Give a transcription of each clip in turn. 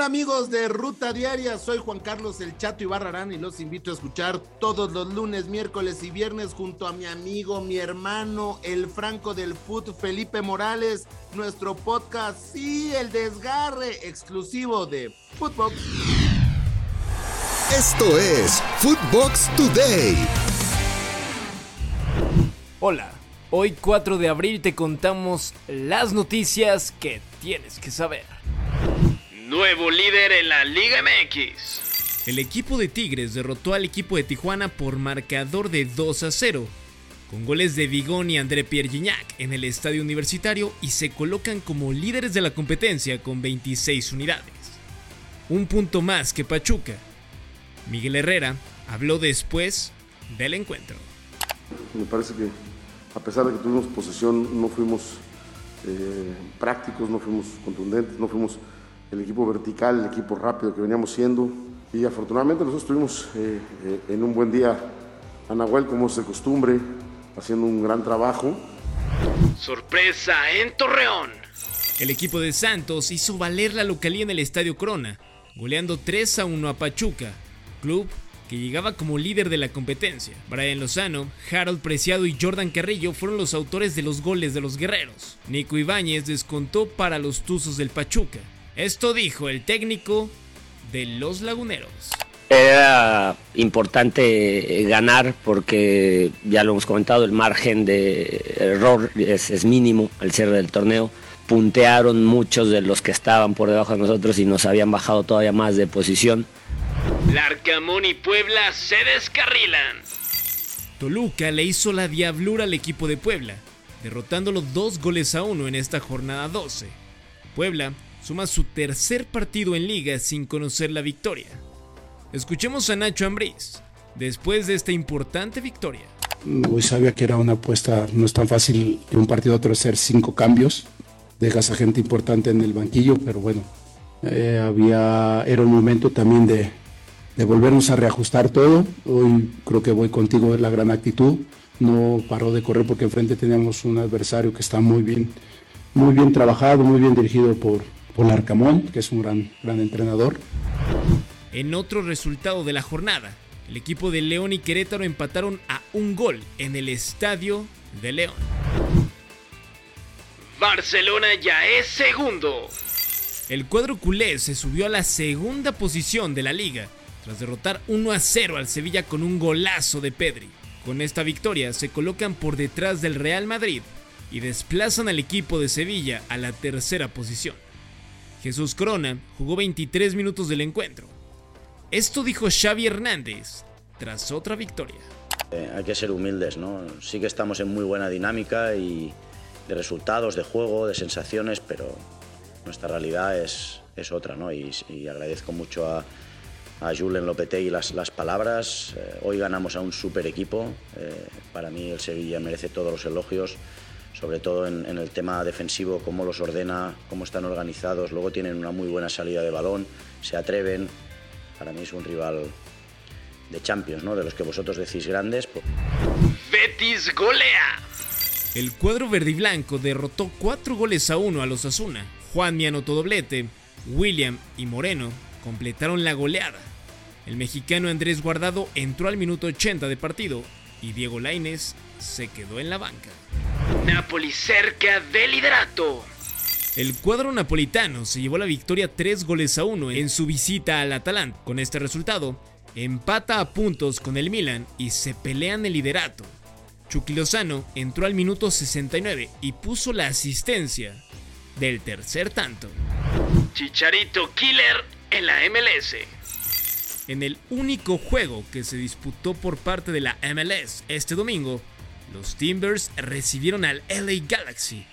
Hola amigos de Ruta Diaria, soy Juan Carlos El Chato Ibarrarán y los invito a escuchar todos los lunes, miércoles y viernes junto a mi amigo, mi hermano, el Franco del Foot, Felipe Morales, nuestro podcast, sí, el desgarre exclusivo de Footbox. Esto es Footbox Today. Hola, hoy 4 de abril te contamos las noticias que tienes que saber. Nuevo líder en la Liga MX. El equipo de Tigres derrotó al equipo de Tijuana por marcador de 2 a 0, con goles de Vigón y André Pierre Gignac en el estadio universitario y se colocan como líderes de la competencia con 26 unidades. Un punto más que Pachuca. Miguel Herrera habló después del encuentro. Me parece que a pesar de que tuvimos posesión, no fuimos eh, prácticos, no fuimos contundentes, no fuimos el equipo vertical, el equipo rápido que veníamos siendo. Y afortunadamente nosotros estuvimos eh, eh, en un buen día a Nahuel, como es de costumbre, haciendo un gran trabajo. Sorpresa en Torreón. El equipo de Santos hizo valer la localía en el Estadio Corona, goleando 3 a 1 a Pachuca, club que llegaba como líder de la competencia. Brian Lozano, Harold Preciado y Jordan Carrillo fueron los autores de los goles de los guerreros. Nico Ibáñez descontó para los Tuzos del Pachuca. Esto dijo el técnico de los Laguneros. Era importante ganar porque, ya lo hemos comentado, el margen de error es, mínimo al cierre del torneo. Puntearon muchos de los que estaban por debajo de nosotros y nos habían bajado todavía más de posición. Larcamón y Puebla se descarrilan. Toluca le hizo la diablura al equipo de Puebla, derrotándolo dos goles a uno en esta jornada 12. Puebla suma su tercer partido en liga sin conocer la victoria. Escuchemos a Nacho Ambriz después de esta importante victoria. Hoy sabía que era una apuesta, no es tan fácil de un partido a otro hacer cinco cambios. Dejas a gente importante en el banquillo, pero bueno, eh, había, era un momento también de, de volvernos a reajustar todo. Hoy creo que voy contigo en la gran actitud. No paró de correr porque enfrente teníamos un adversario que está muy bien, muy bien trabajado, muy bien dirigido por, por Arcamón, que es un gran, gran entrenador. En otro resultado de la jornada, el equipo de León y Querétaro empataron a un gol en el estadio de León. Barcelona ya es segundo. El cuadro culé se subió a la segunda posición de la liga tras derrotar 1 a 0 al Sevilla con un golazo de Pedri. Con esta victoria se colocan por detrás del Real Madrid y desplazan al equipo de Sevilla a la tercera posición. Jesús Corona jugó 23 minutos del encuentro. Esto dijo Xavi Hernández tras otra victoria. Eh, hay que ser humildes, ¿no? Sí que estamos en muy buena dinámica y de resultados, de juego, de sensaciones, pero nuestra realidad es, es otra, ¿no? Y, agradezco mucho a, a Julen Lopetegui las, las palabras. Eh, hoy ganamos a un super equipo. Eh, para mí el Sevilla merece todos los elogios sobre todo en, el tema defensivo, cómo los ordena, cómo están organizados, luego tienen una muy buena salida de balón, se atreven. Para mí es un rival de Champions, ¿no? De los que vosotros decís grandes. Betis golea. El cuadro verde y blanco derrotó 4 goles a 1 a los Asuna. Juan mi anotó doblete, William y Moreno completaron la goleada. El mexicano Andrés Guardado entró al minuto 80 de partido y Diego Laines se quedó en la banca. Napoli cerca del liderato. El cuadro napolitano se llevó la victoria 3 goles a 1 en su visita al Atalanta. Con este resultado, empata a puntos con el Milan y se pelean el liderato. Chucky Lozano entró al minuto 69 y puso la asistencia del tercer tanto. Chicharito Killer en la MLS. En el único juego que se disputó por parte de la MLS este domingo, los Timbers recibieron al LA Galaxy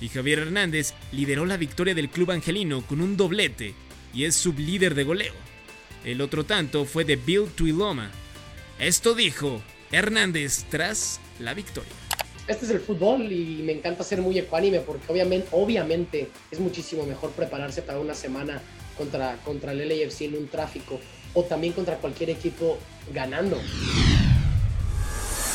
y Javier Hernández lideró la victoria del club angelino con un doblete y es sublíder de goleo. El otro tanto fue de Bill Tuiloma. Esto dijo Hernández tras la victoria. Este es el fútbol y me encanta ser muy ecuánime porque obviamente, es muchísimo mejor prepararse para una semana contra, contra el LAFC en un tráfico o también contra cualquier equipo ganando.